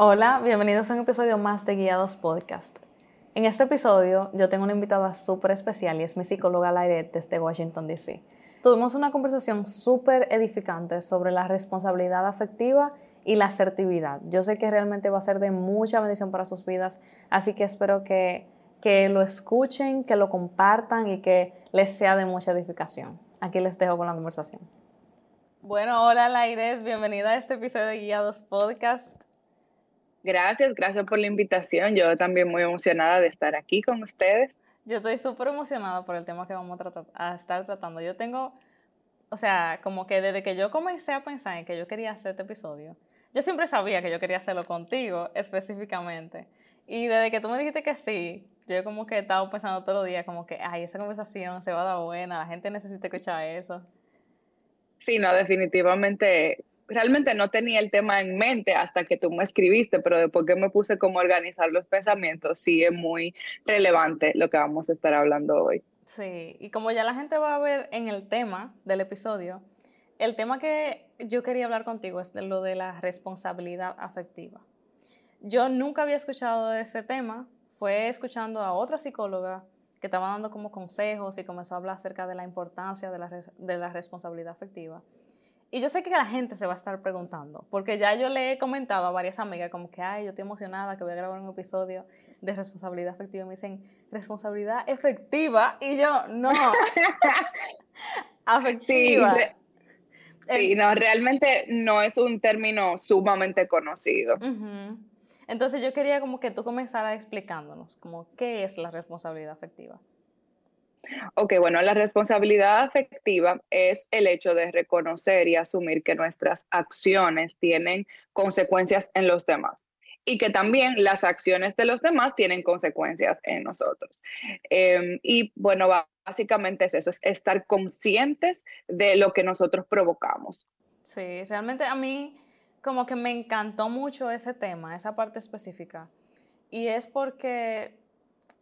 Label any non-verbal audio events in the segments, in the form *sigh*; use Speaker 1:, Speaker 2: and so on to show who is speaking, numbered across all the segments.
Speaker 1: Hola, bienvenidos a un episodio más de Guiados Podcast. En este episodio yo tengo una invitada súper especial y es mi psicóloga Lairet desde Washington, D.C. Tuvimos una conversación súper edificante sobre la responsabilidad afectiva y la asertividad. Yo sé que realmente va a ser de mucha bendición para sus vidas, así que espero que, que lo escuchen, que lo compartan y que les sea de mucha edificación. Aquí les dejo con la conversación. Bueno, hola Lairet, bienvenida a este episodio de Guiados Podcast.
Speaker 2: Gracias, gracias por la invitación. Yo también muy emocionada de estar aquí con ustedes.
Speaker 1: Yo estoy súper emocionada por el tema que vamos a, tratar, a estar tratando. Yo tengo, o sea, como que desde que yo comencé a pensar en que yo quería hacer este episodio, yo siempre sabía que yo quería hacerlo contigo específicamente. Y desde que tú me dijiste que sí, yo como que he estado pensando todos los días como que, ay, esa conversación se va a dar buena, la gente necesita escuchar eso.
Speaker 2: Sí, no, definitivamente realmente no tenía el tema en mente hasta que tú me escribiste, pero después que me puse como organizar los pensamientos, sí es muy relevante lo que vamos a estar hablando hoy.
Speaker 1: Sí, y como ya la gente va a ver en el tema del episodio, el tema que yo quería hablar contigo es de lo de la responsabilidad afectiva. Yo nunca había escuchado de ese tema, fue escuchando a otra psicóloga que estaba dando como consejos y comenzó a hablar acerca de la importancia de la, de la responsabilidad afectiva. Y yo sé que la gente se va a estar preguntando, porque ya yo le he comentado a varias amigas como que, ay, yo estoy emocionada que voy a grabar un episodio de responsabilidad efectiva. me dicen, responsabilidad efectiva. Y yo, no. *laughs*
Speaker 2: afectiva. Sí, no, realmente no es un término sumamente conocido.
Speaker 1: Entonces yo quería como que tú comenzaras explicándonos como qué es la responsabilidad afectiva.
Speaker 2: Ok, bueno, la responsabilidad afectiva es el hecho de reconocer y asumir que nuestras acciones tienen consecuencias en los demás y que también las acciones de los demás tienen consecuencias en nosotros. Em, y bueno, básicamente es eso, es estar conscientes de lo que nosotros provocamos.
Speaker 1: Sí, realmente a mí como que me encantó mucho ese tema, esa parte específica. Y es porque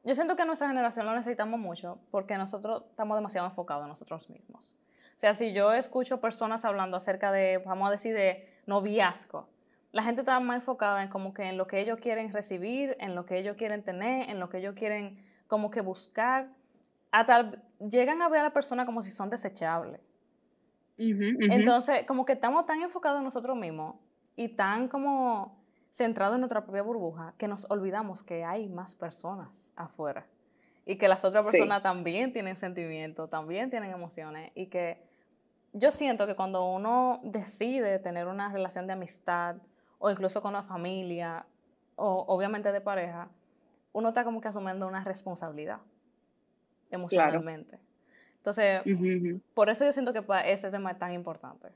Speaker 1: yo siento que nuestra generación lo necesitamos mucho porque nosotros estamos demasiado enfocados en nosotros mismos. O sea, si yo escucho personas hablando acerca de, vamos a decir, de noviazgo, la gente está más enfocada en como que en lo que ellos quieren recibir, en lo que ellos quieren tener, en lo que ellos quieren como que buscar. Hasta llegan a ver a la persona como si son desechables. Entonces, como que estamos tan enfocados en nosotros mismos y tan como centrado en nuestra propia burbuja que nos olvidamos que hay más personas afuera y que las otras personas también tienen sentimientos, también tienen emociones y que yo siento que cuando uno decide tener una relación de amistad o incluso con una familia o obviamente de pareja, uno está como que asumiendo una responsabilidad emocionalmente. Entonces, por eso yo siento que ese tema es tan importante.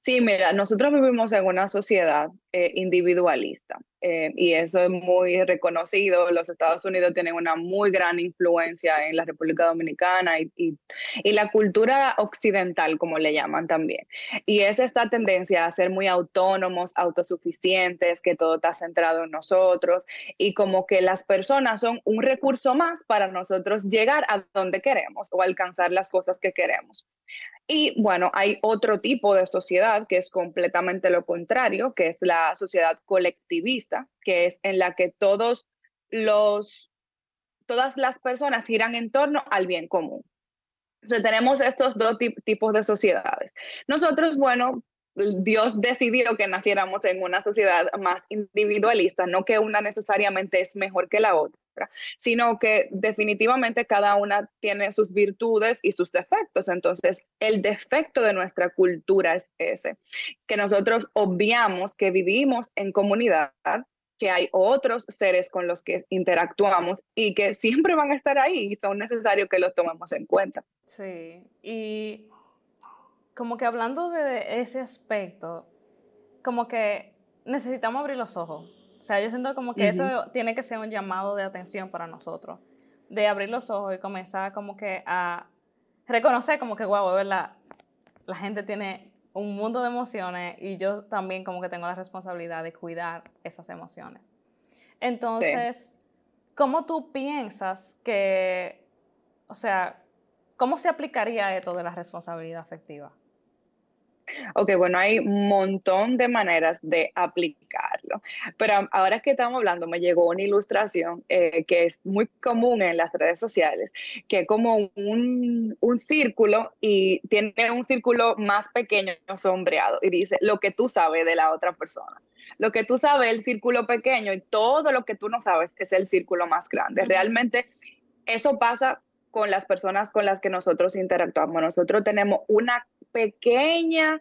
Speaker 2: Sí, mira, nosotros vivimos en una sociedad eh, individualista eh, y eso es muy reconocido. Los Estados Unidos tienen una muy gran influencia en la República Dominicana y, y, la cultura occidental, como le llaman también. Y es esta tendencia a ser muy autónomos, autosuficientes, que todo está centrado en nosotros y como que las personas son un recurso más para nosotros llegar a donde queremos o alcanzar las cosas que queremos. Y bueno, hay otro tipo de sociedad que es completamente lo contrario, que es la sociedad colectivista, que es en la que todos los, todas las personas giran en torno al bien común. Entonces tenemos estos dos tipos de sociedades. Nosotros, bueno, Dios decidió que naciéramos en una sociedad más individualista, no que una necesariamente es mejor que la otra sino que definitivamente cada una tiene sus virtudes y sus defectos. Entonces, el defecto de nuestra cultura es ese, que nosotros obviamos que vivimos en comunidad, que hay otros seres con los que interactuamos y que siempre van a estar ahí y son necesarios que los tomemos en cuenta.
Speaker 1: Sí, y como que hablando de ese aspecto, como que necesitamos abrir los ojos o sea, yo siento como que eso tiene que ser un llamado de atención para nosotros, de abrir los ojos y comenzar como que a reconocer como que, wow, ¿verdad? La gente tiene un mundo de emociones y yo también como que tengo la responsabilidad de cuidar esas emociones. Entonces, ¿cómo tú piensas que, o sea, cómo se aplicaría esto de la responsabilidad afectiva?
Speaker 2: Ok, bueno, hay un montón de maneras de aplicarlo, pero ahora que estamos hablando, me llegó una ilustración eh, que es muy común en las redes sociales, que es como un, un círculo y tiene un círculo más pequeño sombreado y dice lo que tú sabes de la otra persona. Lo que tú sabes es el círculo pequeño y todo lo que tú no sabes es el círculo más grande. Realmente eso pasa con las personas con las que nosotros interactuamos. Nosotros tenemos una pequeña,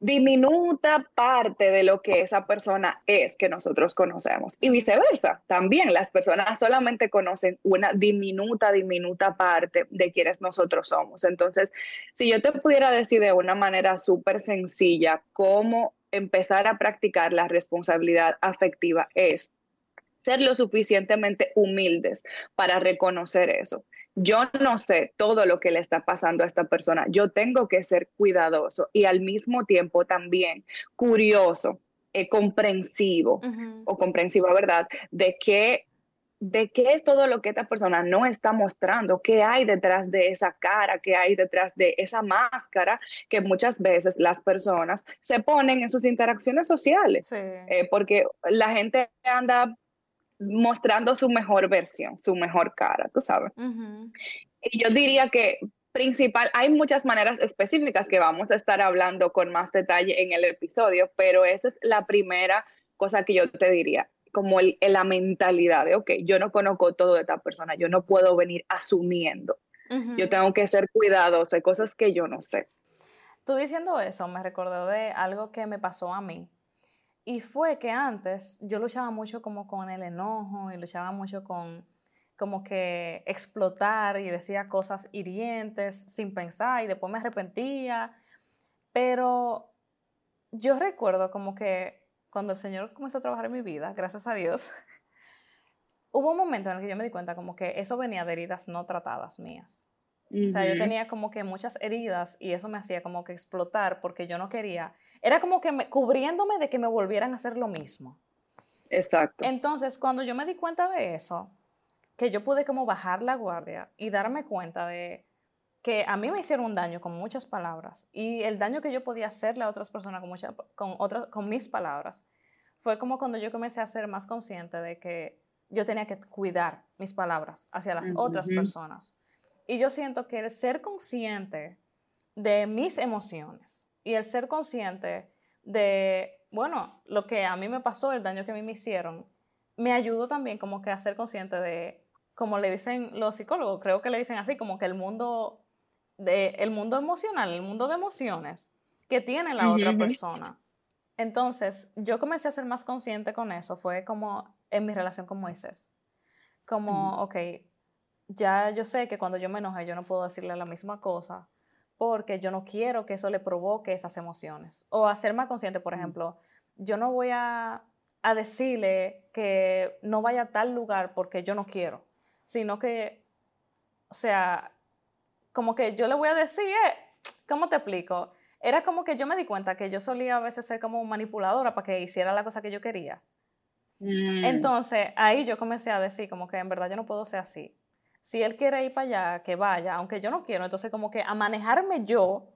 Speaker 2: diminuta parte de lo que esa persona es que nosotros conocemos. Y viceversa, también las personas solamente conocen una diminuta, diminuta parte de quienes nosotros somos. Entonces, si yo te pudiera decir de una manera súper sencilla cómo empezar a practicar la responsabilidad afectiva es ser lo suficientemente humildes para reconocer eso yo no sé todo lo que le está pasando a esta persona. Yo tengo que ser cuidadoso y al mismo tiempo también curioso, eh, comprensivo o comprensiva, ¿verdad? De qué, de qué es todo lo que esta persona no está mostrando, qué hay detrás de esa cara, qué hay detrás de esa máscara que muchas veces las personas se ponen en sus interacciones sociales. Eh, porque la gente anda mostrando su mejor versión, su mejor cara, tú sabes. Y yo diría que principal, hay muchas maneras específicas que vamos a estar hablando con más detalle en el episodio, pero esa es la primera cosa que yo te diría, como el, la mentalidad de, ok, yo no conozco todo de esta persona, yo no puedo venir asumiendo, yo tengo que ser cuidadoso, hay cosas que yo no sé.
Speaker 1: Tú diciendo eso me recordó de algo que me pasó a mí y fue que antes yo luchaba mucho como con el enojo y luchaba mucho con como que explotar y decía cosas hirientes sin pensar y después me arrepentía. Pero yo recuerdo como que cuando el Señor comenzó a trabajar en mi vida, gracias a Dios, *laughs* hubo un momento en el que yo me di cuenta como que eso venía de heridas no tratadas mías. O sea, yo tenía como que muchas heridas y eso me hacía como que explotar porque yo no quería. Era como que me, cubriéndome de que me volvieran a hacer lo mismo.
Speaker 2: Exacto.
Speaker 1: Entonces, cuando yo me di cuenta de eso, que yo pude como bajar la guardia y darme cuenta de que a mí me hicieron un daño con muchas palabras y el daño que yo podía hacerle a otras personas con, con, otras, con mis palabras, fue como cuando yo comencé a ser más consciente de que yo tenía que cuidar mis palabras hacia las otras personas y yo siento que el ser consciente de mis emociones y el ser consciente de, bueno, lo que a mí me pasó, el daño que a mí me hicieron, me ayudó también como que a ser consciente de, como le dicen los psicólogos, creo que le dicen así, como que el mundo, de, el mundo emocional, el mundo de emociones que tiene la otra persona. Entonces, yo comencé a ser más consciente con eso, fue como en mi relación con Moisés. Como, ok, ya yo sé que cuando yo me enoje yo no puedo decirle la misma cosa porque yo no quiero que eso le provoque esas emociones. O hacer más consciente, por ejemplo, yo no voy a, decirle que no vaya a tal lugar porque yo no quiero, sino que, o sea, como que yo le voy a decir, eh, ¿cómo te explico? Era como que yo me di cuenta que yo solía a veces ser como manipuladora para que hiciera la cosa que yo quería. Mm. Entonces, ahí yo comencé a decir como que en verdad yo no puedo ser así si él quiere ir para allá, que vaya, aunque yo no quiero. Entonces, como que a manejarme yo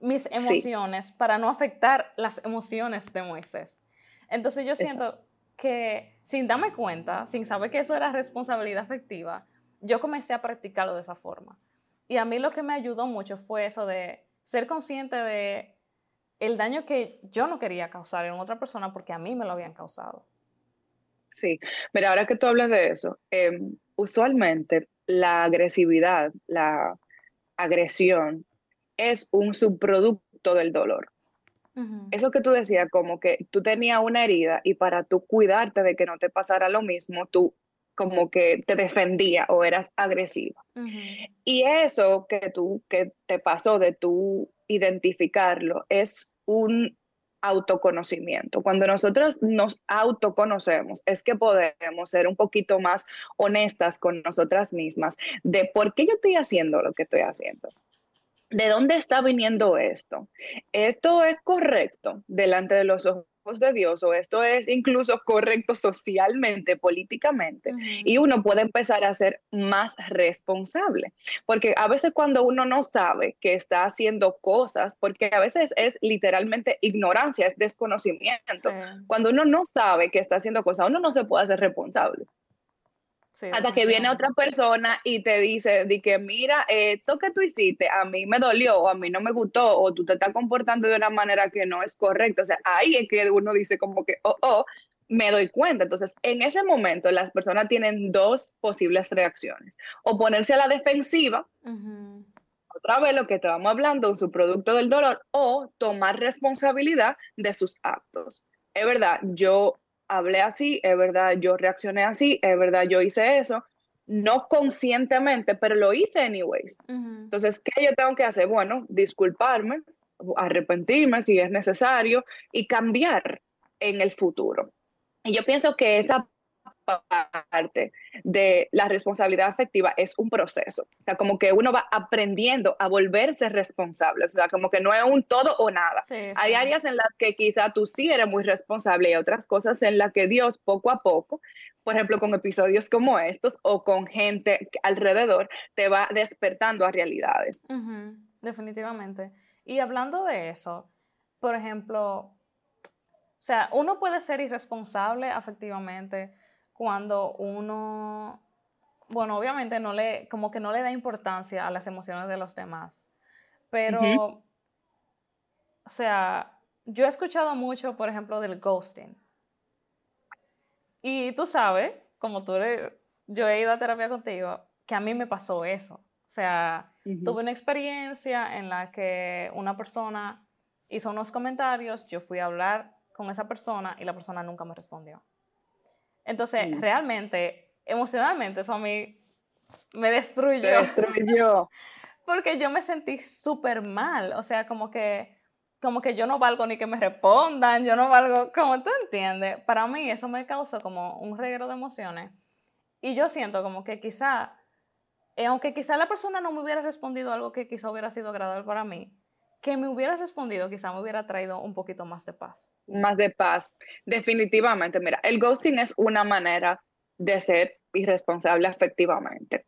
Speaker 1: mis emociones para no afectar las emociones de Moisés. Entonces, yo siento que sin darme cuenta, sin saber que eso era responsabilidad afectiva, yo comencé a practicarlo de esa forma. Y a mí lo que me ayudó mucho fue eso de ser consciente de el daño que yo no quería causar en otra persona porque a mí me lo habían causado.
Speaker 2: Sí, mira, ahora que tú hablas de eso, em, usualmente la agresividad, la agresión, es un subproducto del dolor. Eso que tú decías, como que tú tenías una herida y para tú cuidarte de que no te pasara lo mismo, tú como que te defendía o eras agresiva. Y eso que tú, que te pasó de tú identificarlo, es un autoconocimiento. Cuando nosotros nos autoconocemos, es que podemos ser un poquito más honestas con nosotras mismas de por qué yo estoy haciendo lo que estoy haciendo. ¿De dónde está viniendo esto? ¿Esto es correcto delante de los ojos de Dios o esto es incluso correcto socialmente, políticamente, y uno puede empezar a ser más responsable. Porque a veces cuando uno no sabe que está haciendo cosas, porque a veces es literalmente ignorancia, es desconocimiento. Cuando uno no sabe que está haciendo cosas, uno no se puede hacer responsable. Hasta que viene otra persona y te dice, di que mira, esto que tú hiciste a mí me dolió o a mí no me gustó o tú te estás comportando de una manera que no es correcta. O sea, ahí es que uno dice como que, oh, oh, me doy cuenta. Entonces, en ese momento las personas tienen dos posibles reacciones. O ponerse a la defensiva, otra vez lo que estábamos hablando, un subproducto del dolor, o tomar responsabilidad de sus actos. Es verdad, yo hablé así, es verdad, yo reaccioné así, es verdad, yo hice eso, no conscientemente, pero lo hice anyways. Entonces, ¿qué yo tengo que hacer? Bueno, disculparme, arrepentirme si es necesario y cambiar en el futuro. Y yo pienso que esa parte de la responsabilidad afectiva es un proceso. O sea, como que uno va aprendiendo a volverse responsable. O sea, como que no es un todo o nada. Hay áreas en las que quizá tú sí eres muy responsable y otras cosas en las que Dios poco a poco, por ejemplo, con episodios como estos o con gente alrededor, te va despertando a realidades.
Speaker 1: Definitivamente. Y hablando de eso, por ejemplo, o sea, uno puede ser irresponsable afectivamente cuando uno, bueno, obviamente no le, como que no le da importancia a las emociones de los demás. Pero, o sea, yo he escuchado mucho, por ejemplo, del ghosting. Y tú sabes, como tú eres, yo he ido a terapia contigo, que a mí me pasó eso. O sea, tuve una experiencia en la que una persona hizo unos comentarios, yo fui a hablar con esa persona y la persona nunca me respondió. Entonces, mm. realmente, emocionalmente, eso a mí me destruyó.
Speaker 2: destruyó. *laughs*
Speaker 1: Porque yo me sentí súper mal. O sea, como que, como que yo no valgo ni que me respondan, yo no valgo, como tú entiendes. Para mí eso me causó como un reguero de emociones. Y yo siento como que quizá, eh, aunque quizá la persona no me hubiera respondido algo que quizá hubiera sido agradable para mí, que me hubiera respondido quizá me hubiera traído un poquito más de paz.
Speaker 2: Más de paz, definitivamente. Mira, el ghosting es una manera de ser irresponsable efectivamente.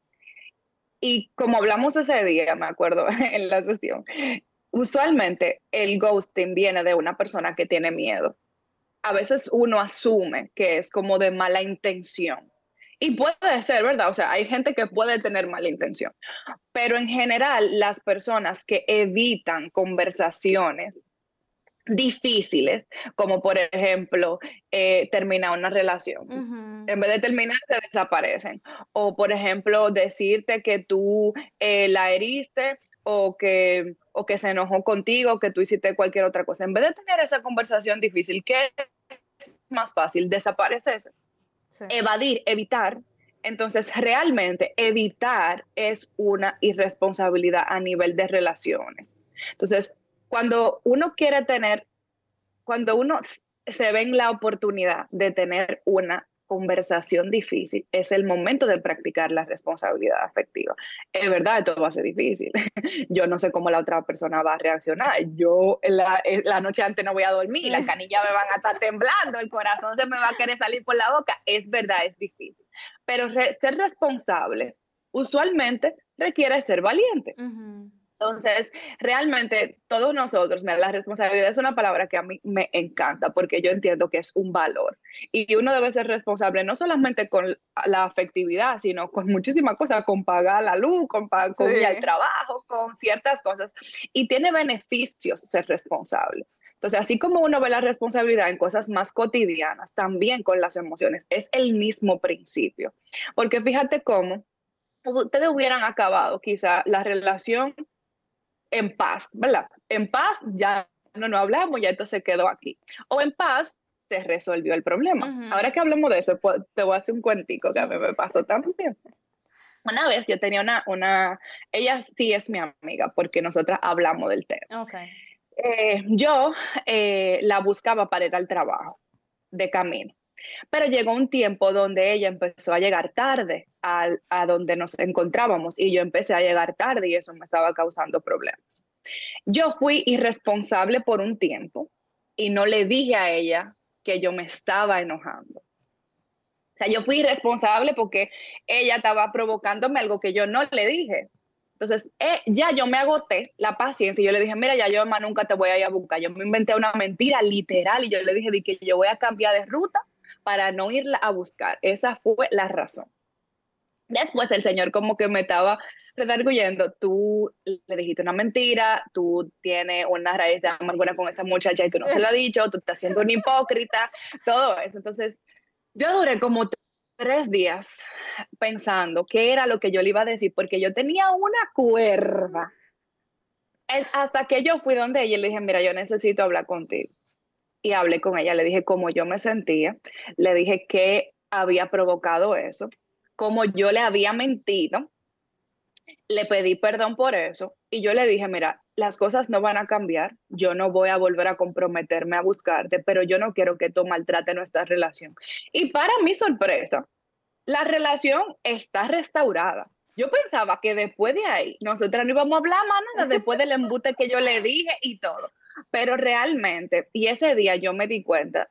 Speaker 2: Y como hablamos ese día, me acuerdo *laughs* en la sesión, usualmente el ghosting viene de una persona que tiene miedo. A veces uno asume que es como de mala intención y puede ser, ¿verdad? O sea, hay gente que puede tener mala intención, pero en general las personas que evitan conversaciones difíciles, como por ejemplo eh, terminar una relación. En vez de terminar, se desaparecen. O por ejemplo, decirte que tú eh, la heriste o que, o que se enojó contigo, que tú hiciste cualquier otra cosa. En vez de tener esa conversación difícil, ¿qué es más fácil? Desaparecerse evadir, evitar. Entonces, realmente evitar es una irresponsabilidad a nivel de relaciones. Entonces, cuando uno quiere tener, cuando uno se ve en la oportunidad de tener una conversación difícil, es el momento de practicar la responsabilidad afectiva. Es verdad, todo va a ser difícil. *laughs* Yo no sé cómo la otra persona va a reaccionar. Yo la, eh, la noche antes no voy a dormir, las canillas me van a estar temblando, el corazón se me va a querer salir por la boca. Es verdad, es difícil. Pero ser responsable usualmente requiere ser valiente. Entonces, realmente todos nosotros, la responsabilidad es una palabra que a mí me encanta porque yo entiendo que es un valor y uno debe ser responsable no solamente con la afectividad, sino con muchísimas cosas, con pagar la luz, con, pagar, ir al trabajo, con ciertas cosas. Y tiene beneficios ser responsable. Entonces, así como uno ve la responsabilidad en cosas más cotidianas, también con las emociones, es el mismo principio. Porque fíjate cómo ustedes hubieran acabado quizá la relación en paz, ¿verdad? En paz ya no nos hablamos, ya esto se quedó aquí. O en paz se resolvió el problema. Ahora que hablamos de eso, pues, te voy a hacer un cuentico que a mí me *laughs* pasó también. Una vez yo tenía una, una, ella sí es mi amiga porque nosotras hablamos del tema.
Speaker 1: Okay.
Speaker 2: Eh, yo eh, la buscaba para ir al trabajo de camino. Pero llegó un tiempo donde ella empezó a llegar tarde a, donde nos encontrábamos y yo empecé a llegar tarde y eso me estaba causando problemas. Yo fui irresponsable por un tiempo y no le dije a ella que yo me estaba enojando. O sea, yo fui irresponsable porque ella estaba provocándome algo que yo no le dije. Entonces, eh, ya yo me agoté la paciencia y yo le dije, mira, ya yo más nunca te voy a ir a buscar. Yo me inventé una mentira literal y yo le dije que yo voy a cambiar de ruta para no irla a buscar. Esa fue la razón. Después el señor como que me estaba redarguyendo, tú le dijiste una mentira, tú tienes una raíz de amargura con esa muchacha y tú no se lo has dicho, tú estás siendo un hipócrita, todo eso. Entonces, yo duré como tres días pensando qué era lo que yo le iba a decir, porque yo tenía una cuerda. Hasta que yo fui donde ella y le dije, mira, yo necesito hablar contigo. Y hablé con ella, le dije cómo yo me sentía, le dije qué había provocado eso, cómo yo le había mentido, le pedí perdón por eso y yo le dije, mira, las cosas no van a cambiar, yo no voy a volver a comprometerme a buscarte, pero yo no quiero que tú maltrate nuestra relación. Y para mi sorpresa, la relación está restaurada. Yo pensaba que después de ahí, nosotros no íbamos a hablar más nada después del embute que yo le dije y todo. Pero realmente, y ese día yo me di cuenta,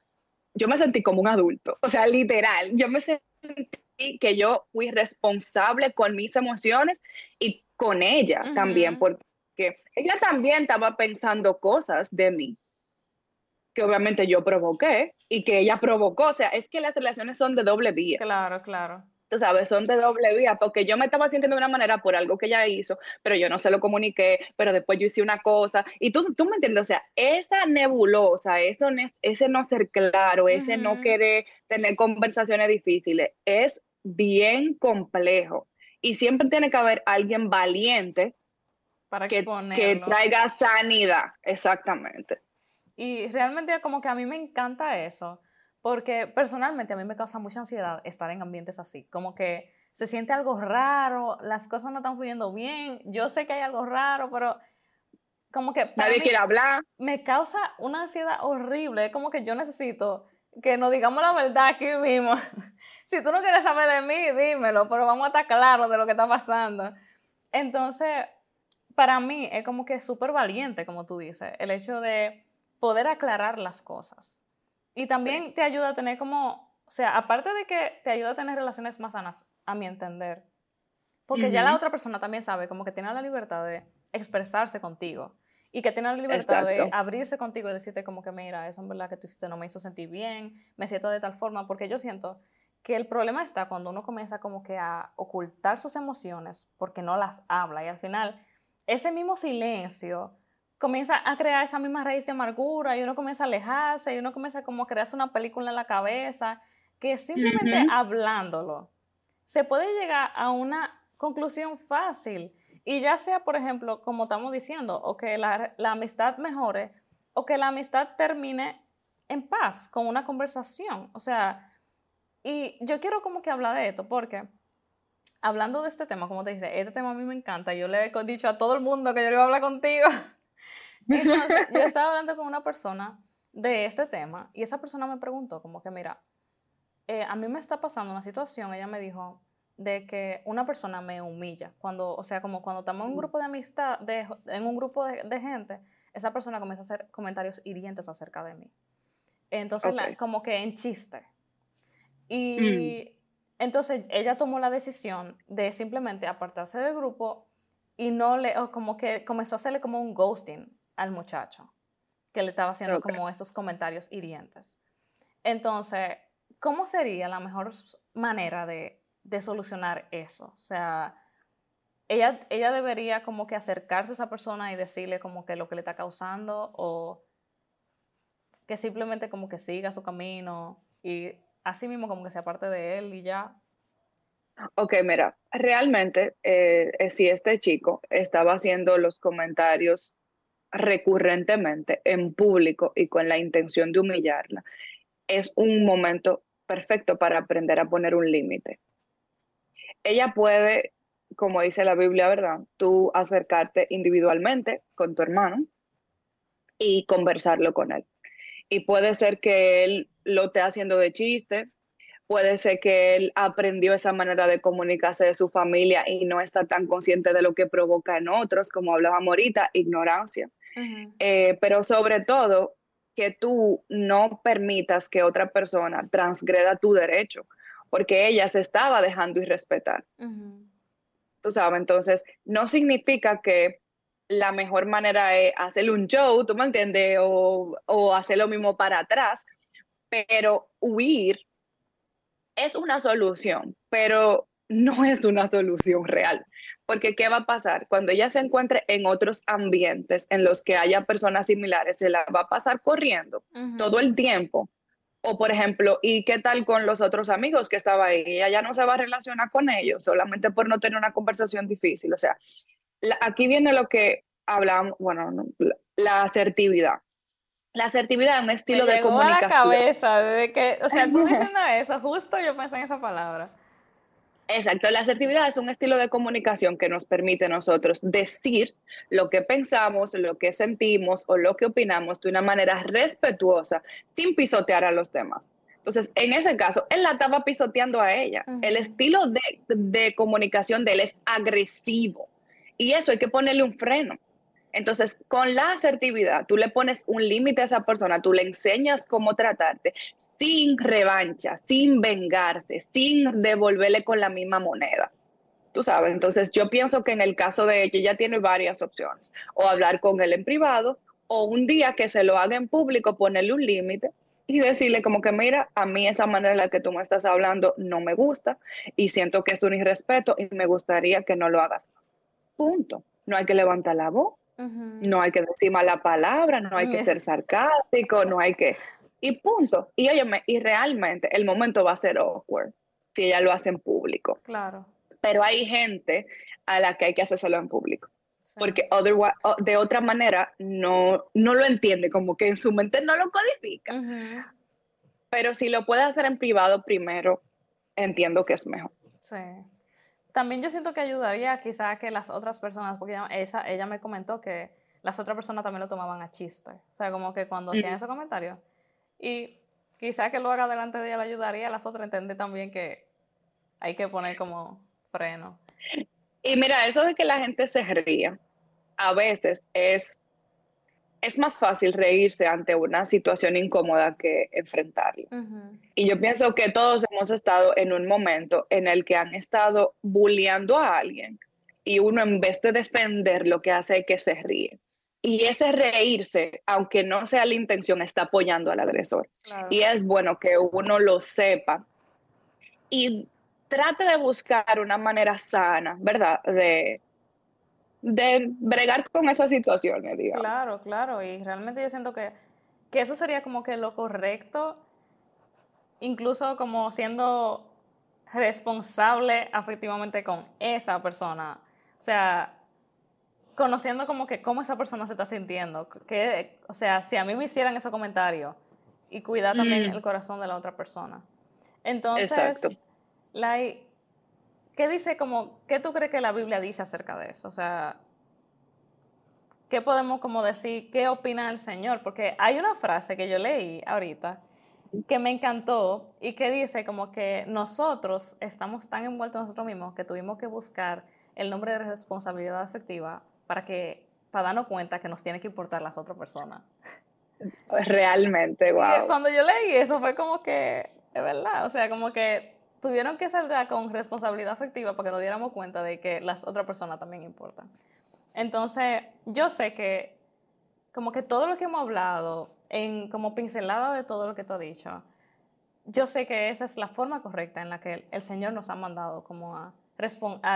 Speaker 2: yo me sentí como un adulto, o sea, literal, yo me sentí que yo fui responsable con mis emociones y con ella también, porque ella también estaba pensando cosas de mí que obviamente yo provoqué y que ella provocó. O sea, es que las relaciones son de doble vía.
Speaker 1: Claro, claro.
Speaker 2: Tú sabes, son de doble vía, porque yo me estaba sintiendo de una manera por algo que ella hizo, pero yo no se lo comuniqué, pero después yo hice una cosa. Y tú, tú me entiendes, o sea, esa nebulosa, eso, ese no ser claro, ese no querer tener conversaciones difíciles, es bien complejo. Y siempre tiene que haber alguien valiente
Speaker 1: para
Speaker 2: que, que traiga sanidad, exactamente.
Speaker 1: Y realmente como que a mí me encanta eso, porque personalmente a mí me causa mucha ansiedad estar en ambientes así, como que se siente algo raro, las cosas no están fluyendo bien, yo sé que hay algo raro, pero como que...
Speaker 2: Nadie quiere hablar.
Speaker 1: Me causa una ansiedad horrible, es como que yo necesito que nos digamos la verdad aquí mismo. *laughs* si tú no quieres saber de mí, dímelo, pero vamos a estar claros de lo que está pasando. Entonces, para mí es como que súper valiente, como tú dices, el hecho de poder aclarar las cosas. Y también te ayuda a tener como, o sea, aparte de que te ayuda a tener relaciones más sanas, a mi entender, porque ya la otra persona también sabe como que tiene la libertad de expresarse contigo y que tiene la libertad de abrirse contigo y decirte como que mira, eso en verdad que tú hiciste no me hizo sentir bien, me siento de tal forma, porque yo siento que el problema está cuando uno comienza como que a ocultar sus emociones porque no las habla y al final ese mismo silencio comienza a crear esa misma raíz de amargura y uno comienza a alejarse y uno comienza como a crearse una película en la cabeza que simplemente hablándolo se puede llegar a una conclusión fácil y ya sea, por ejemplo, como estamos diciendo, o que la, la amistad mejore o que la amistad termine en paz con una conversación. O sea, y yo quiero como que hablar de esto porque hablando de este tema, como te dice, este tema a mí me encanta. Yo le he dicho a todo el mundo que yo iba a hablar contigo. *laughs* Entonces, yo *laughs* estaba hablando con una persona de este tema y esa persona me preguntó como que, mira, eh, a mí me está pasando una situación, ella me dijo, de que una persona me humilla. Cuando, o sea, como cuando estamos en un grupo de amistad, de, en un grupo de, gente, esa persona comienza a hacer comentarios hirientes acerca de mí. Entonces, como que en chiste. Y mm. entonces ella tomó la decisión de simplemente apartarse del grupo y no le, o como que comenzó a hacerle como un ghosting al muchacho que le estaba haciendo como esos comentarios hirientes. Entonces, ¿cómo sería la mejor manera de, de solucionar eso? O sea, ella, ella debería como que acercarse a esa persona y decirle como que lo que le está causando o que simplemente como que siga su camino y así mismo como que sea parte de él y ya.
Speaker 2: Ok, mira, realmente eh, eh, si este chico estaba haciendo los comentarios recurrentemente en público y con la intención de humillarla, es un momento perfecto para aprender a poner un límite. Ella puede, como dice la Biblia, ¿verdad? Tú acercarte individualmente con tu hermano y conversarlo con él. Y puede ser que él lo esté haciendo de chiste, puede ser que él aprendió esa manera de comunicarse de su familia y no está tan consciente de lo que provoca en otros, como hablábamos ahorita, ignorancia. Eh, pero sobre todo, que tú no permitas que otra persona transgreda tu derecho, porque ella se estaba dejando irrespetar. Tú sabes, entonces no significa que la mejor manera es hacerle un show, ¿tú me entiendes? O, o hacer lo mismo para atrás, pero huir es una solución, pero no es una solución real. Porque ¿qué va a pasar? Cuando ella se encuentre en otros ambientes en los que haya personas similares, se la va a pasar corriendo todo el tiempo. O por ejemplo, ¿y qué tal con los otros amigos que estaba ahí? Ella ya no se va a relacionar con ellos solamente por no tener una conversación difícil. O sea, aquí viene lo que hablamos, bueno, la asertividad. La asertividad es un estilo de comunicación.
Speaker 1: A la cabeza, de que, o sea, tú diciendo *laughs* eso, justo yo pensé en esa palabra.
Speaker 2: Exacto, la asertividad es un estilo de comunicación que nos permite a nosotros decir lo que pensamos, lo que sentimos o lo que opinamos de una manera respetuosa, sin pisotear a los demás. Entonces, en ese caso, él la estaba pisoteando a ella. El estilo de, de comunicación de él es agresivo y eso hay que ponerle un freno. Entonces, con la asertividad, tú le pones un límite a esa persona, tú le enseñas cómo tratarte sin revancha, sin vengarse, sin devolverle con la misma moneda. Tú sabes, entonces yo pienso que en el caso de ella, ella tiene varias opciones, o hablar con él en privado, o un día que se lo haga en público, ponerle un límite y decirle como que mira, a mí esa manera en la que tú me estás hablando no me gusta y siento que es un irrespeto y me gustaría que no lo hagas. Punto. No hay que levantar la voz no hay que decir mala palabra, no hay que ser *laughs* sarcástico, no hay que... Y punto. Y óyeme, y realmente el momento va a ser awkward si ella lo hace en público.
Speaker 1: Claro.
Speaker 2: Pero hay gente a la que hay que hacérselo en público. Porque de otra manera no, no lo entiende, como que en su mente no lo codifica. Pero si lo puede hacer en privado primero, entiendo que es mejor.
Speaker 1: Sí. También yo siento que ayudaría quizá a que las otras personas, porque ella, ella me comentó que las otras personas también lo tomaban a chiste. O sea, como que cuando hacían ese comentario. Y quizá que lo haga delante de ella le ayudaría a las otras a entender también que hay que poner como freno.
Speaker 2: Y mira, eso de que la gente se ría, a veces es es más fácil reírse ante una situación incómoda que enfrentarla. Y yo pienso que todos hemos estado en un momento en el que han estado bulleando a alguien y uno en vez de defender lo que hace es que se ríe. Y ese reírse, aunque no sea la intención, está apoyando al agresor. Y es bueno que uno lo sepa y trate de buscar una manera sana, ¿verdad? De, de bregar con esas situaciones, digamos.
Speaker 1: Claro, claro, y realmente yo siento que, que eso sería como que lo correcto, incluso como siendo responsable afectivamente con esa persona. O sea, conociendo como que cómo esa persona se está sintiendo. Que, o sea, si a mí me hicieran esos comentarios y cuidar también el corazón de la otra persona. Entonces, like, ¿Qué dice como, qué tú crees que la Biblia dice acerca de eso? O sea, ¿qué podemos como decir, qué opina el Señor? Porque hay una frase que yo leí ahorita que me encantó y que dice como que nosotros estamos tan envueltos nosotros mismos que tuvimos que buscar el nombre de responsabilidad afectiva para que para darnos cuenta que nos tiene que importar las otras personas.
Speaker 2: Realmente, wow.
Speaker 1: cuando yo leí eso fue como que, es verdad, o sea, como que tuvieron que saltar con responsabilidad afectiva para que nos diéramos cuenta de que las otras personas también importan. Entonces, yo sé que como que todo lo que hemos hablado, en como pincelada de todo lo que tú has dicho, yo sé que esa es la forma correcta en la que el, Señor nos ha mandado como a,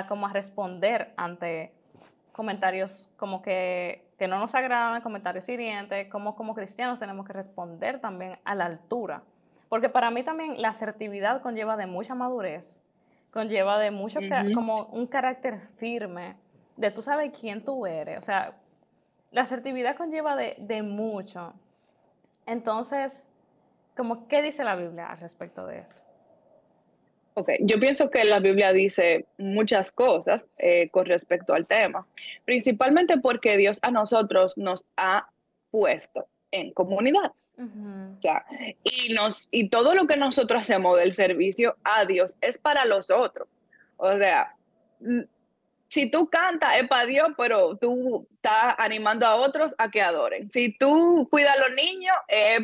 Speaker 1: como a responder ante comentarios como que, que no nos agradan, comentarios hirientes, como como cristianos tenemos que responder también a la altura porque para mí también la asertividad conlleva de mucha madurez, conlleva de mucho, como un carácter firme, de tú sabes quién tú eres. O sea, la asertividad conlleva de, de mucho. Entonces, como, ¿qué dice la Biblia al respecto de esto?
Speaker 2: Ok, yo pienso que la Biblia dice muchas cosas eh, con respecto al tema, principalmente porque Dios a nosotros nos ha puesto en comunidad y, nos, y todo lo que nosotros hacemos del servicio a Dios es para los otros. O sea, si tú cantas es para Dios, pero tú estás animando a otros a que adoren. Si tú cuidas a los niños es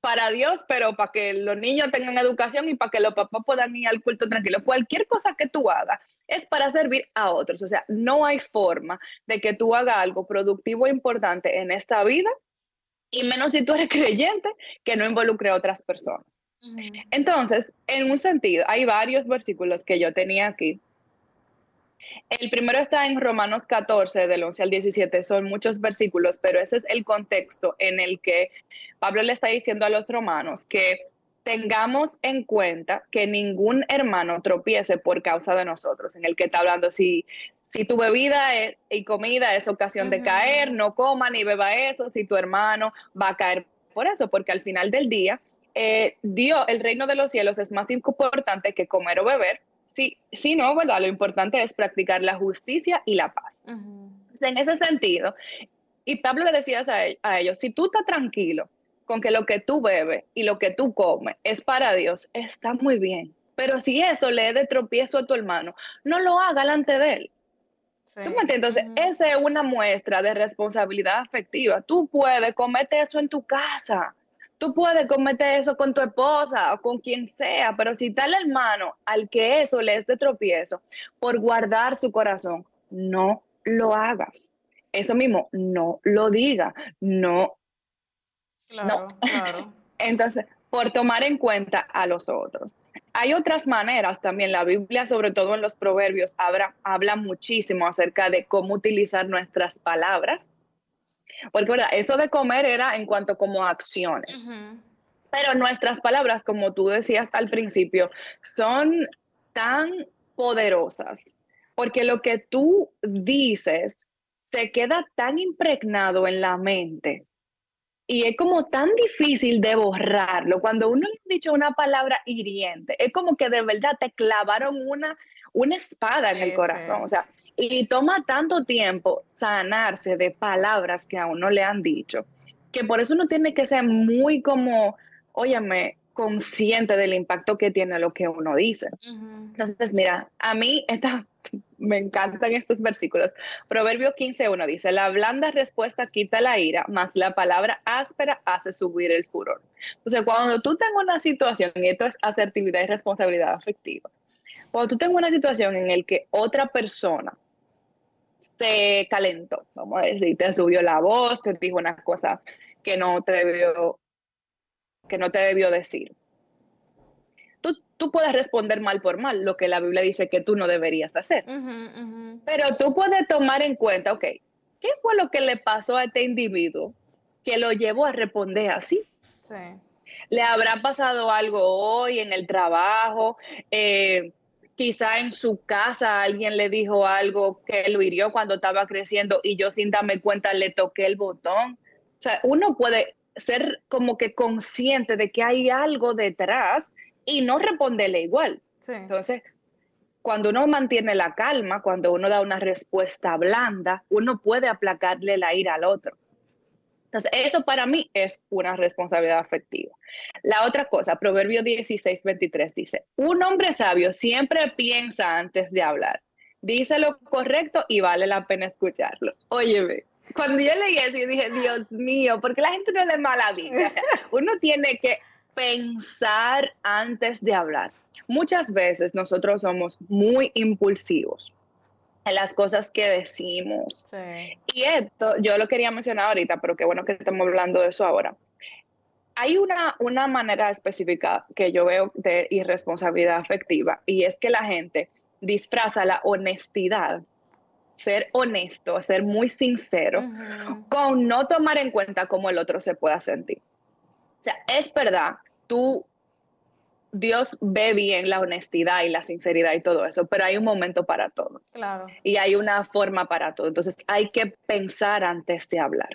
Speaker 2: para Dios, pero para que los niños tengan educación y para que los papás puedan ir al culto tranquilo. Cualquier cosa que tú hagas es para servir a otros. O sea, no hay forma de que tú hagas algo productivo e importante en esta vida, y menos si tú eres *laughs* creyente, que no involucre a otras personas. Entonces, en un sentido, hay varios versículos que yo tenía aquí. El primero está en Romanos 14, del 11 al 17, son muchos versículos, pero ese es el contexto en el que Pablo le está diciendo a los romanos que tengamos en cuenta que ningún hermano tropiece por causa de nosotros, en el que está hablando si, si tu bebida y comida es ocasión de caer, no coma ni beba eso, si tu hermano va a caer por eso, porque al final del día, eh, Dios, el reino de los cielos es más importante que comer o beber, sí, sí, no, ¿verdad? Lo importante es practicar la justicia y la paz. en ese sentido, y Pablo le decía a, a ellos, si tú estás tranquilo, con que lo que tú bebes y lo que tú comes es para Dios, está muy bien. Pero si eso le de tropiezo a tu hermano, no lo haga delante de él. ¿Tú me entiendes? Entonces, esa es una muestra de responsabilidad afectiva. Tú puedes cometer eso en tu casa. Tú puedes cometer eso con tu esposa o con quien sea, pero si tal hermano al que eso le es de tropiezo por guardar su corazón, no lo hagas. Eso mismo, no lo diga, no no. *laughs* Entonces, por tomar en cuenta a los otros. Hay otras maneras también. La Biblia, sobre todo en los proverbios, habla, habla muchísimo acerca de cómo utilizar nuestras palabras. Porque, ¿verdad? Eso de comer era en cuanto como acciones. Pero nuestras palabras, como tú decías al principio, son tan poderosas. Porque lo que tú dices se queda tan impregnado en la mente y es como tan difícil de borrarlo. Cuando uno le ha dicho una palabra hiriente, es como que de verdad te clavaron una, una espada en el corazón. O sea, y toma tanto tiempo sanarse de palabras que a uno le han dicho, que por eso uno tiene que ser muy como, óyame, consciente del impacto que tiene lo que uno dice. Entonces, mira, a mí esta me encantan estos versículos. Proverbio 15.1 dice, la blanda respuesta quita la ira, más la palabra áspera hace subir el furor. Entonces, cuando tú tengas una situación, y esto es asertividad y responsabilidad afectiva, cuando tú tengas una situación en la que otra persona se calentó, vamos a decir, te subió la voz, te dijo una cosa que no te debió, que no te debió decir tú puedes responder mal por mal, lo que la Biblia dice que tú no deberías hacer. Pero tú puedes tomar en cuenta, ok, ¿qué fue lo que le pasó a este individuo que lo llevó a responder así? Sí. ¿Le habrá pasado algo hoy en el trabajo? Eh, quizá en su casa alguien le dijo algo que lo hirió cuando estaba creciendo y yo sin darme cuenta le toqué el botón. O sea, uno puede ser como que consciente de que hay algo detrás y no responderle igual. Entonces, cuando uno mantiene la calma, cuando uno da una respuesta blanda, uno puede aplacarle la ira al otro. Entonces, eso para mí es una responsabilidad afectiva. La otra cosa, Proverbio 16, 23 dice, un hombre sabio siempre piensa antes de hablar, dice lo correcto y vale la pena escucharlo. Óyeme, cuando yo leí eso, yo dije, Dios mío, porque la gente no le mala vida. uno tiene que pensar antes de hablar. Muchas veces nosotros somos muy impulsivos en las cosas que decimos. Y esto, yo lo quería mencionar ahorita, pero qué bueno que estamos hablando de eso ahora. Hay una, una manera específica que yo veo de irresponsabilidad afectiva y es que la gente disfraza la honestidad, ser honesto, ser muy sincero, con no tomar en cuenta cómo el otro se pueda sentir. O sea, es verdad, tú, Dios ve bien la honestidad y la sinceridad y todo eso, pero hay un momento para todo. Claro. Y hay una forma para todo. Entonces hay que pensar antes de hablar.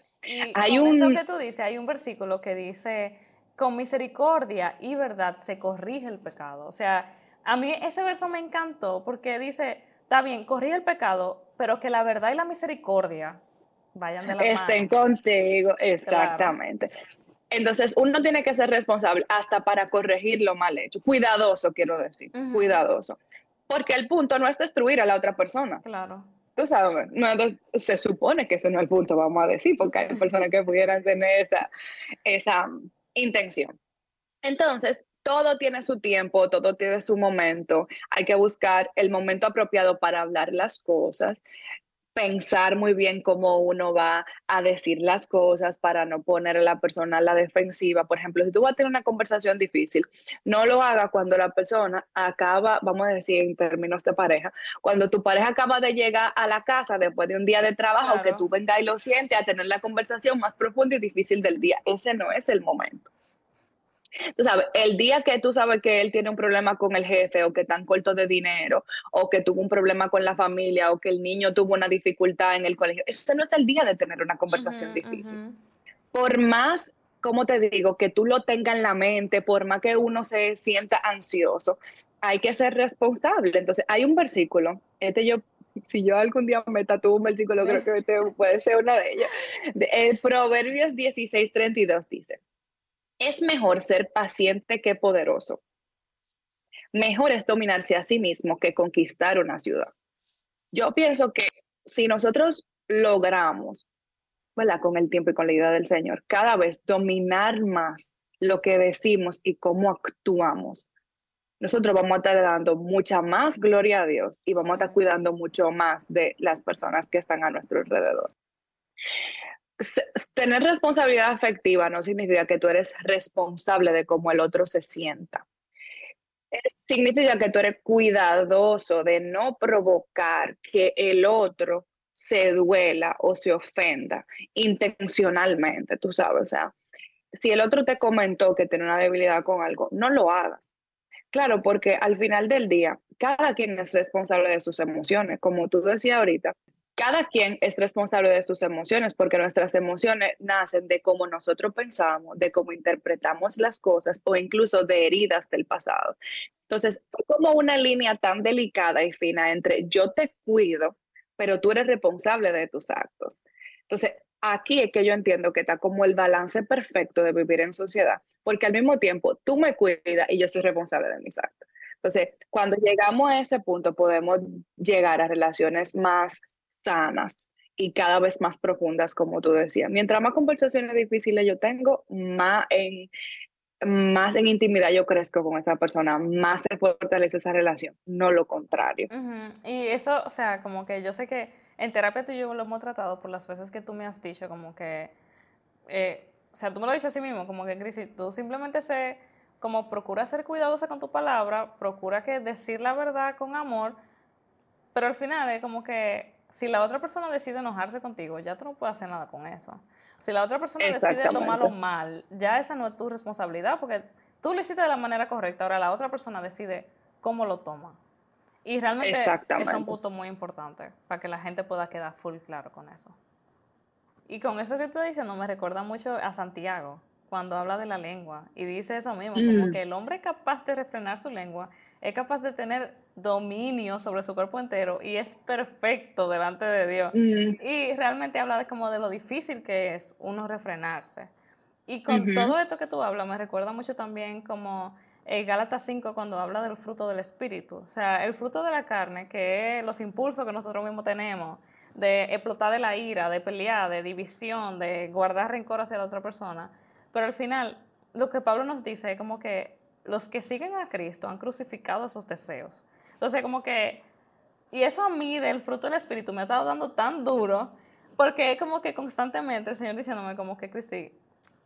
Speaker 1: hay un... eso que tú dices, hay un versículo que dice, con misericordia y verdad se corrige el pecado. O sea, a mí ese verso me encantó porque dice, está bien, corrige el pecado, pero que la verdad y la misericordia vayan de la
Speaker 2: mano. Estén contigo, exactamente. Entonces, uno tiene que ser responsable hasta para corregir lo mal hecho. Cuidadoso, quiero decir, cuidadoso. Porque el punto no es destruir a la otra persona. Claro. tú sabes, no, se supone que ese no es el punto, vamos a decir, porque hay *laughs* personas que pudieran tener esa, esa intención. Entonces, todo tiene su tiempo, todo tiene su momento. Hay que buscar el momento apropiado para hablar las cosas pensar muy bien cómo uno va a decir las cosas para no poner a la persona a la defensiva. Por ejemplo, si tú vas a tener una conversación difícil, no lo haga cuando la persona acaba, vamos a decir en términos de pareja, cuando tu pareja acaba de llegar a la casa después de un día de trabajo, que tú vengas y lo sientes a tener la conversación más profunda y difícil del día. Ese no es el momento. Tú sabes, el día que tú sabes que él tiene un problema con el jefe o que están corto de dinero o que tuvo un problema con la familia o que el niño tuvo una dificultad en el colegio, ese no es el día de tener una conversación difícil. Por más, como te digo, que tú lo tengas en la mente, por más que uno se sienta ansioso, hay que ser responsable. Entonces, hay un versículo, este yo si yo algún día me tatúo un versículo, creo que este puede ser una de ellas. El Proverbios 16, 32 dice, es mejor ser paciente que poderoso. Mejor es dominarse a sí mismo que conquistar una ciudad. Yo pienso que si nosotros logramos, ¿verdad? con el tiempo y con la ayuda del Señor, cada vez dominar más lo que decimos y cómo actuamos, nosotros vamos a estar dando mucha más gloria a Dios y vamos a estar cuidando mucho más de las personas que están a nuestro alrededor tener responsabilidad afectiva no significa que tú eres responsable de cómo el otro se sienta. Significa que tú eres cuidadoso de no provocar que el otro se duela o se ofenda intencionalmente, tú sabes, o sea, si el otro te comentó que tiene una debilidad con algo, no lo hagas. Claro, porque al final del día, cada quien es responsable de sus emociones. Como tú decías ahorita, cada quien es responsable de sus emociones porque nuestras emociones nacen de cómo nosotros pensamos, de cómo interpretamos las cosas o incluso de heridas del pasado. Entonces, como una línea tan delicada y fina entre yo te cuido, pero tú eres responsable de tus actos. Entonces, aquí es que yo entiendo que está como el balance perfecto de vivir en sociedad, porque al mismo tiempo tú me cuidas y yo soy responsable de mis actos. Entonces, cuando llegamos a ese punto, podemos llegar a relaciones más sanas y cada vez más profundas, como tú decías. Mientras más conversaciones difíciles yo tengo, más en, más en intimidad yo crezco con esa persona, más se fortalece esa relación, no lo contrario.
Speaker 1: Y eso, o sea, como que yo sé que en terapia tú y yo lo hemos tratado por las veces que tú me has dicho, como que, eh, o sea, tú me lo dices así mismo, como que, Cris, tú simplemente sé, como procura ser cuidadosa con tu palabra, procura que decir la verdad con amor, pero al final es como que si la otra persona decide enojarse contigo, ya tú no puedes hacer nada con eso. Si la otra persona decide tomarlo mal, ya esa no es tu responsabilidad porque tú lo hiciste de la manera correcta, ahora la otra persona decide cómo lo toma. Y realmente es un punto muy importante para que la gente pueda quedar full claro con eso. Y con eso que tú dices, no me recuerda mucho a Santiago, cuando habla de la lengua y dice eso mismo, como mm. que el hombre capaz de refrenar su lengua es capaz de tener dominio sobre su cuerpo entero y es perfecto delante de Dios. Mm. Y realmente habla de como de lo difícil que es uno refrenarse. Y con todo esto que tú hablas, me recuerda mucho también como el Gálatas 5 cuando habla del fruto del espíritu. O sea, el fruto de la carne, que es los impulsos que nosotros mismos tenemos, de explotar de la ira, de pelear, de división, de guardar rencor hacia la otra persona pero al final, lo que Pablo nos dice es como que los que siguen a Cristo han crucificado esos deseos. Entonces, como que, y eso a mí del fruto del Espíritu me ha estado dando tan duro, porque es como que constantemente el Señor diciéndome como que, Cristi,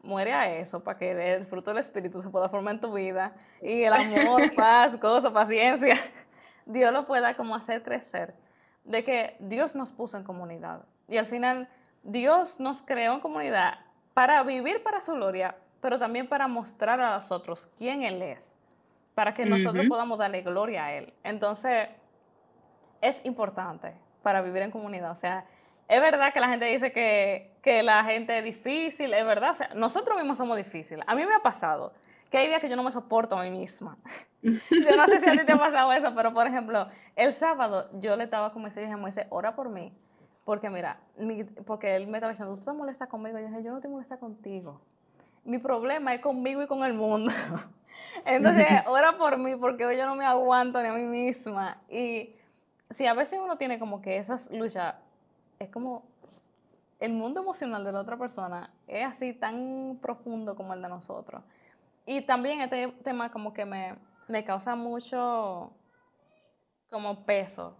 Speaker 1: muere a eso para que el fruto del Espíritu se pueda formar en tu vida y el amor, *laughs* paz, gozo, paciencia, Dios lo pueda como hacer crecer. De que Dios nos puso en comunidad y al final Dios nos creó en comunidad para vivir para su gloria, pero también para mostrar a los otros quién Él es, para que nosotros podamos darle gloria a Él. Entonces, es importante para vivir en comunidad. O sea, es verdad que la gente dice que, que la gente es difícil, es verdad. O sea, nosotros mismos somos difíciles. A mí me ha pasado que hay días que yo no me soporto a mí misma. *laughs* yo no sé si a ti te ha pasado eso, pero por ejemplo, el sábado yo le estaba como dije a Moisés, ora por mí. Porque mira, porque él me estaba diciendo, tú te molestas conmigo. Yo dije, yo no te molesta contigo. Mi problema es conmigo y con el mundo. *laughs* Entonces, *laughs* ora por mí porque hoy yo no me aguanto ni a mí misma. Y si a veces uno tiene como que esas luchas, es como el mundo emocional de la otra persona es así tan profundo como el de nosotros. Y también este tema como que me, me causa mucho como peso,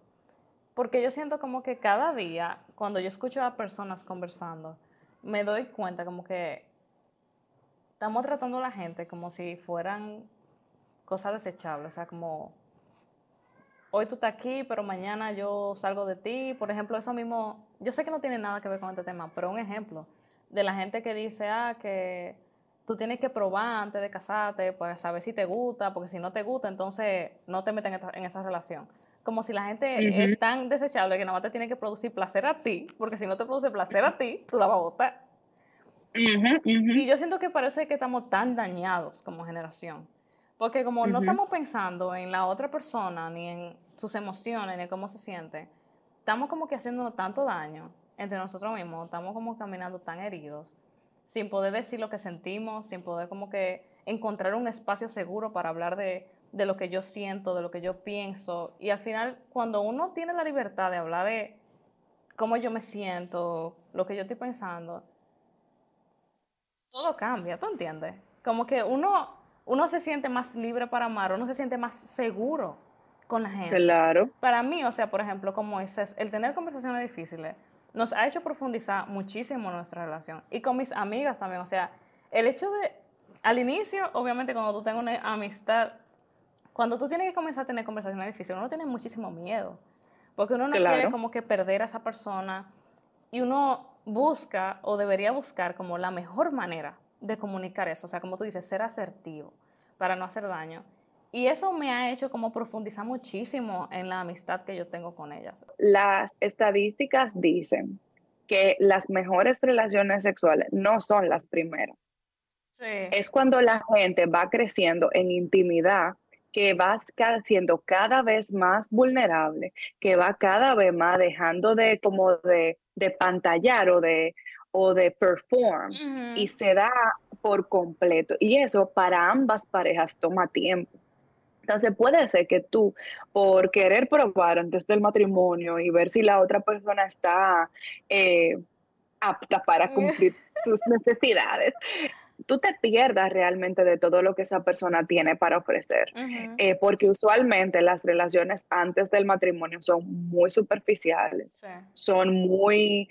Speaker 1: porque yo siento como que cada día, cuando yo escucho a personas conversando, me doy cuenta como que estamos tratando a la gente como si fueran cosas desechables, o sea, como hoy tú estás aquí, pero mañana yo salgo de ti. Por ejemplo, eso mismo, yo sé que no tiene nada que ver con este tema, pero un ejemplo de la gente que dice, ah, que tú tienes que probar antes de casarte, pues saber si te gusta, porque si no te gusta, entonces no te meten en esa relación. Como si la gente es tan desechable que nada más te tiene que producir placer a ti, porque si no te produce placer a ti, tú la vas a votar. Y yo siento que parece que estamos tan dañados como generación. Porque como no estamos pensando en la otra persona, ni en sus emociones, ni en cómo se siente, estamos como que haciéndonos tanto daño entre nosotros mismos, estamos como caminando tan heridos, sin poder decir lo que sentimos, sin poder como que encontrar un espacio seguro para hablar de, de lo que yo siento, de lo que yo pienso. Y al final, cuando uno tiene la libertad de hablar de cómo yo me siento, lo que yo estoy pensando, todo cambia, ¿tú entiendes? Como que uno uno se siente más libre para amar, uno se siente más seguro con la gente.
Speaker 2: Claro.
Speaker 1: Para mí, o sea, por ejemplo, como dices, el tener conversaciones difíciles nos ha hecho profundizar muchísimo nuestra relación. Y con mis amigas también, o sea, el hecho de, al inicio, obviamente cuando tú tengas una amistad, cuando tú tienes que comenzar a tener conversaciones difíciles, uno tiene muchísimo miedo, porque uno no quiere como que perder a esa persona y uno busca o debería buscar como la mejor manera de comunicar eso, o sea, como tú dices, ser asertivo para no hacer daño. Y eso me ha hecho como profundizar muchísimo en la amistad que yo tengo con ellas.
Speaker 2: Las estadísticas dicen que las mejores relaciones sexuales no son las primeras. Sí. Es cuando la gente va creciendo en intimidad que va siendo cada vez más vulnerable, que va cada vez más dejando de como de, de pantallar o de, o de perform y se da por completo. Y eso para ambas parejas toma tiempo. Entonces puede ser que tú, por querer probar antes del matrimonio y ver si la otra persona está eh, apta para *laughs* cumplir tus necesidades, tú te pierdas realmente de todo lo que esa persona tiene para ofrecer. Eh, porque usualmente las relaciones antes del matrimonio son muy superficiales, son muy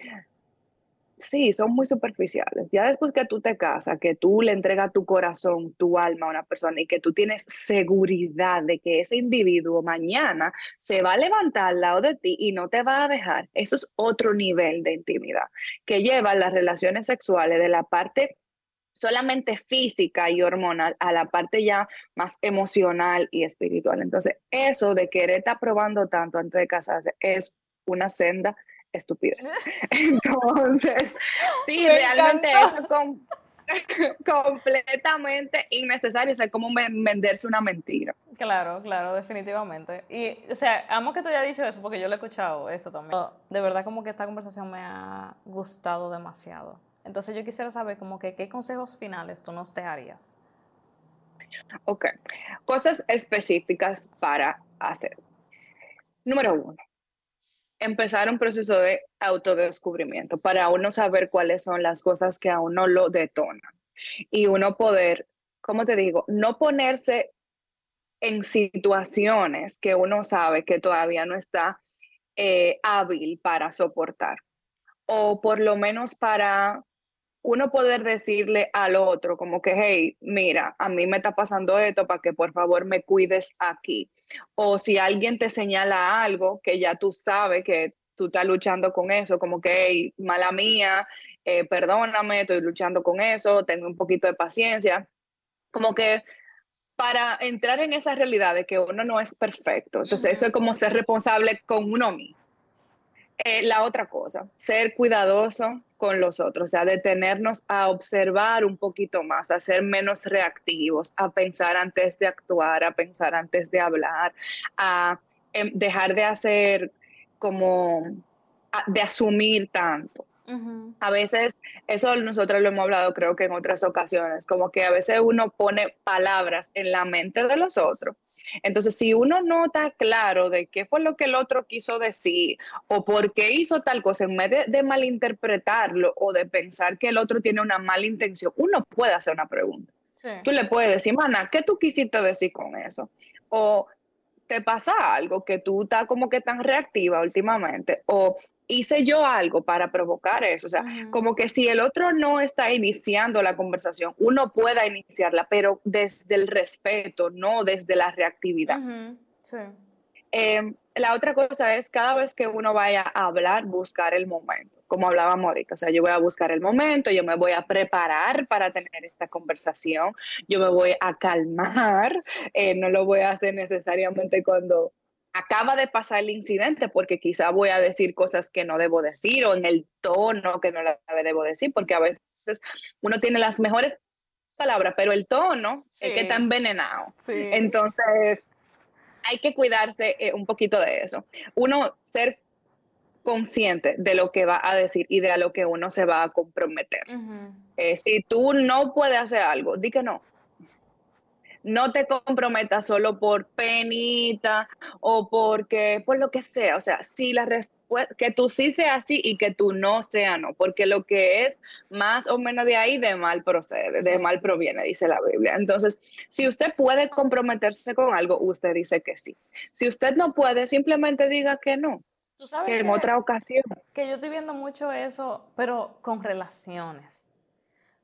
Speaker 2: Sí, son muy superficiales. Ya después que tú te casas, que tú le entregas tu corazón, tu alma a una persona y que tú tienes seguridad de que ese individuo mañana se va a levantar al lado de ti y no te va a dejar, eso es otro nivel de intimidad que lleva las relaciones sexuales de la parte solamente física y hormonal a la parte ya más emocional y espiritual. Entonces, eso de querer estar probando tanto antes de casarse es una senda estupidez. *laughs* *laughs* Entonces, sí, realmente eso es *laughs* completamente innecesario, o sea, como venderse una mentira.
Speaker 1: Claro, claro, definitivamente. Y, o sea, amo que tú hayas dicho eso porque yo lo he escuchado eso también. De verdad como que esta conversación me ha gustado demasiado. Entonces yo quisiera saber como que qué consejos finales tú nos dejarías.
Speaker 2: Ok, cosas específicas para hacer. Número uno, empezar un proceso de autodescubrimiento para uno saber cuáles son las cosas que a uno lo detonan y uno poder, como te digo, no ponerse en situaciones que uno sabe que todavía no está eh, hábil para soportar o por lo menos para uno poder decirle al otro como que, hey, mira, a mí me está pasando esto para que por favor me cuides aquí o si alguien te señala algo que ya tú sabes que tú estás luchando con eso, como que, mala mía, eh, perdóname, estoy luchando con eso, tengo un poquito de paciencia. Como que para entrar en esa realidad de que uno no es perfecto. Entonces, eso es como ser responsable con uno mismo. Eh, la otra cosa, ser cuidadoso con los otros, o sea, detenernos a observar un poquito más, a ser menos reactivos, a pensar antes de actuar, a pensar antes de hablar, a em, dejar de hacer como, de asumir tanto. A veces, eso nosotros lo hemos hablado creo que en otras ocasiones, como que a veces uno pone palabras en la mente de los otros. Entonces, si uno no está claro de qué fue lo que el otro quiso decir o por qué hizo tal cosa, en vez de, malinterpretarlo o de pensar que el otro tiene una mala intención, uno puede hacer una pregunta. Tú le puedes decir, mana, ¿qué tú quisiste decir con eso? O te pasa algo que tú estás como que tan reactiva últimamente o hice yo algo para provocar eso. O sea, como que si el otro no está iniciando la conversación, uno pueda iniciarla, pero desde el respeto, no desde la reactividad. sí. Em, la otra cosa es cada vez que uno vaya a hablar, buscar el momento, como hablábamos ahorita. O sea, yo voy a buscar el momento, yo me voy a preparar para tener esta conversación, yo me voy a calmar, *laughs* eh, no lo voy a hacer necesariamente cuando acaba de pasar el incidente porque quizá voy a decir cosas que no debo decir o en el tono que no debo decir, porque a veces uno tiene las mejores palabras, pero el tono es que está envenenado. Entonces, hay que cuidarse eh, un poquito de eso. Uno ser consciente de lo que va a decir y de a lo que uno se va a comprometer. Eh, si tú no puedes hacer algo, di que no no te comprometas solo por penita o porque, por lo que sea. O sea, si la respuesta, que tú sí sea así y que tú no sea no, porque lo que es más o menos de ahí, de mal procede, de mal proviene, dice la Biblia. Entonces, si usted puede comprometerse con algo, usted dice que sí. Si usted no puede, simplemente diga que no. ¿Tú sabes que en otra ocasión.
Speaker 1: Que yo estoy viendo mucho eso, pero con relaciones.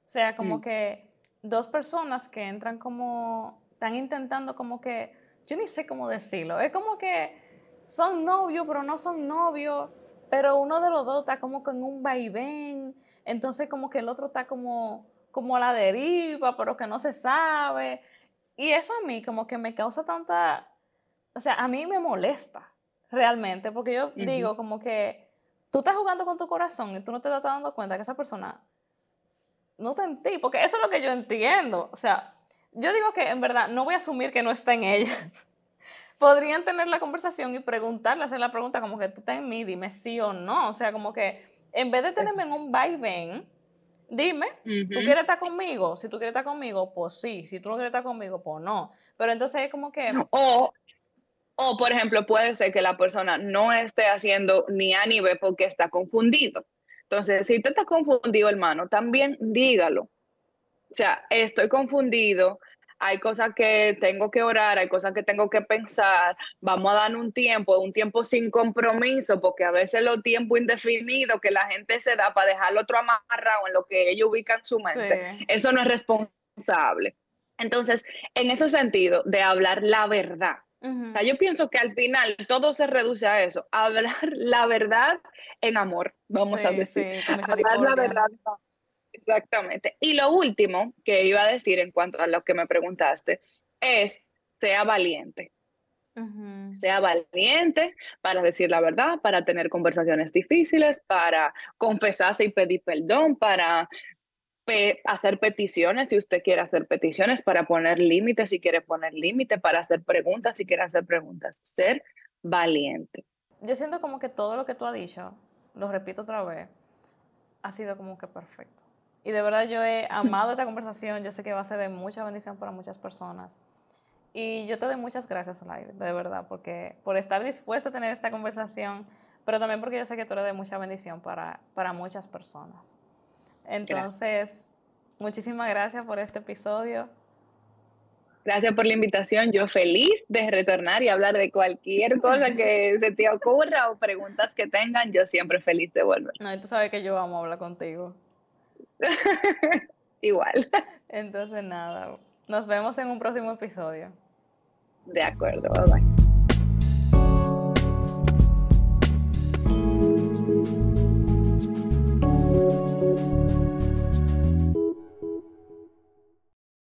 Speaker 1: O sea, como mm. que dos personas que entran como, están intentando como que, yo ni sé cómo decirlo, es como que son novios, pero no son novios, pero uno de los dos está como con un vaivén, entonces como que el otro está como, como a la deriva, pero que no se sabe. Y eso a mí como que me causa tanta, o sea, a mí me molesta realmente, porque yo digo como que tú estás jugando con tu corazón y tú no te estás dando cuenta que esa persona no está en ti, porque eso es lo que yo entiendo. O sea, yo digo que en verdad no voy a asumir que no está en ella. *laughs* Podrían tener la conversación y preguntarle, hacer la pregunta como que tú estás en mí, dime sí o no. O sea, como que en vez de tenerme en un vaivén, dime, ¿tú quieres estar conmigo? Si tú quieres estar conmigo, pues sí. Si tú no quieres estar conmigo, pues no. Pero entonces es como que...
Speaker 2: O, o, por ejemplo, puede ser que la persona no esté haciendo ni A ni B porque está confundido. Entonces, si usted está confundido, hermano, también dígalo. O sea, estoy confundido, hay cosas que tengo que orar, hay cosas que tengo que pensar, vamos a dar un tiempo, un tiempo sin compromiso, porque a veces los tiempos indefinidos que la gente se da para dejar al otro amarrado en lo que ellos ubican su mente, eso no es responsable. Entonces, en ese sentido, de hablar la verdad, o sea, yo pienso que al final todo se reduce a eso, hablar la verdad en amor, vamos a decir. hablar la verdad. Exactamente. Y lo último que iba a decir en cuanto a lo que me preguntaste es, sea valiente. Sea valiente para decir la verdad, para tener conversaciones difíciles, para confesarse y pedir perdón, para hacer peticiones si usted quiere hacer peticiones, para poner límites si quiere poner límites, para hacer preguntas si quiere hacer preguntas. Ser valiente.
Speaker 1: Yo siento como que todo lo que tú has dicho, lo repito otra vez, ha sido como que perfecto. Y de verdad yo he *laughs* amado esta conversación, yo sé que va a ser de mucha bendición para muchas personas. Y yo te doy muchas gracias, Olaire, de verdad, porque por estar dispuesta a tener esta conversación, pero también porque yo sé que tú eres de mucha bendición para, para muchas personas. Entonces, muchísimas gracias por este episodio.
Speaker 2: Gracias por la invitación. Yo feliz de retornar y hablar de cualquier cosa que *laughs* se te ocurra o preguntas que tengan. Yo siempre feliz de volver.
Speaker 1: No, y tú sabes que yo vamos a hablar contigo. *laughs*
Speaker 2: Igual.
Speaker 1: Entonces, nada. Nos vemos en un próximo episodio.
Speaker 2: De acuerdo. Bye bye.